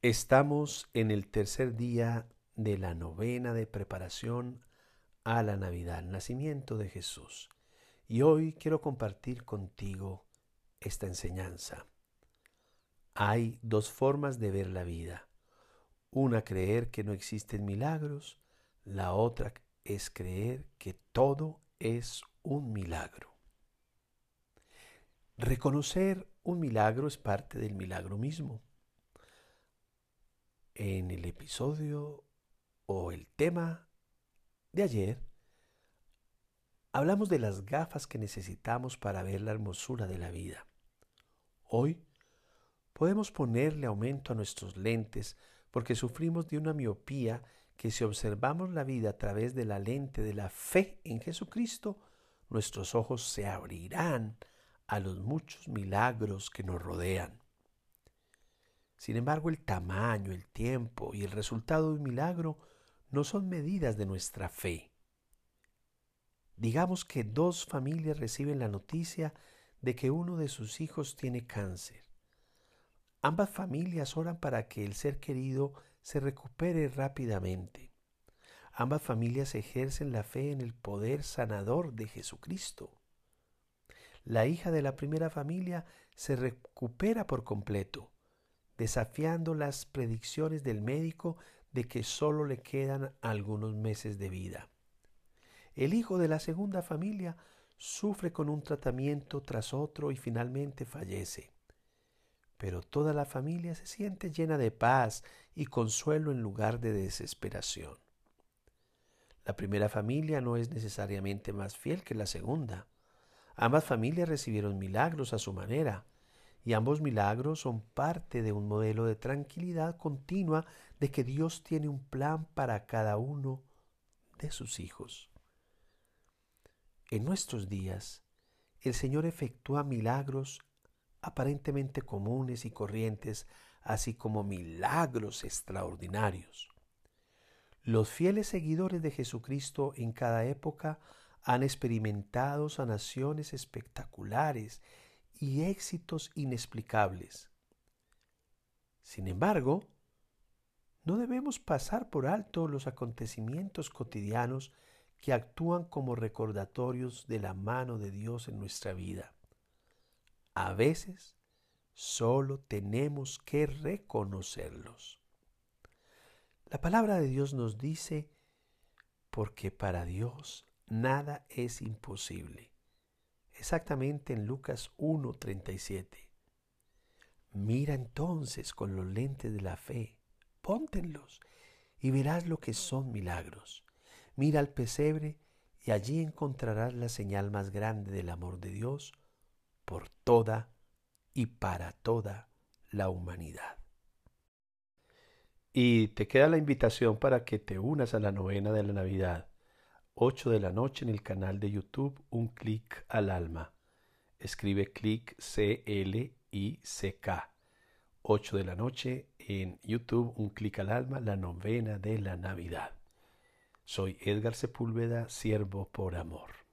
Estamos en el tercer día de la novena de preparación a la Navidad, el nacimiento de Jesús. Y hoy quiero compartir contigo esta enseñanza. Hay dos formas de ver la vida. Una creer que no existen milagros, la otra es creer que todo es un milagro. Reconocer un milagro es parte del milagro mismo en el episodio o el tema de ayer, hablamos de las gafas que necesitamos para ver la hermosura de la vida. Hoy podemos ponerle aumento a nuestros lentes porque sufrimos de una miopía que si observamos la vida a través de la lente de la fe en Jesucristo, nuestros ojos se abrirán a los muchos milagros que nos rodean. Sin embargo, el tamaño, el tiempo y el resultado de un milagro no son medidas de nuestra fe. Digamos que dos familias reciben la noticia de que uno de sus hijos tiene cáncer. Ambas familias oran para que el ser querido se recupere rápidamente. Ambas familias ejercen la fe en el poder sanador de Jesucristo. La hija de la primera familia se recupera por completo desafiando las predicciones del médico de que solo le quedan algunos meses de vida. El hijo de la segunda familia sufre con un tratamiento tras otro y finalmente fallece. Pero toda la familia se siente llena de paz y consuelo en lugar de desesperación. La primera familia no es necesariamente más fiel que la segunda. Ambas familias recibieron milagros a su manera, y ambos milagros son parte de un modelo de tranquilidad continua de que Dios tiene un plan para cada uno de sus hijos. En nuestros días, el Señor efectúa milagros aparentemente comunes y corrientes, así como milagros extraordinarios. Los fieles seguidores de Jesucristo en cada época han experimentado sanaciones espectaculares y éxitos inexplicables. Sin embargo, no debemos pasar por alto los acontecimientos cotidianos que actúan como recordatorios de la mano de Dios en nuestra vida. A veces solo tenemos que reconocerlos. La palabra de Dios nos dice, porque para Dios nada es imposible exactamente en Lucas 1.37. Mira entonces con los lentes de la fe, póntenlos y verás lo que son milagros. Mira al pesebre y allí encontrarás la señal más grande del amor de Dios por toda y para toda la humanidad. Y te queda la invitación para que te unas a la novena de la Navidad 8 de la noche en el canal de YouTube Un clic al alma. Escribe clic C-L-I-C-K. 8 de la noche en YouTube Un clic al alma, la novena de la Navidad. Soy Edgar Sepúlveda, siervo por amor.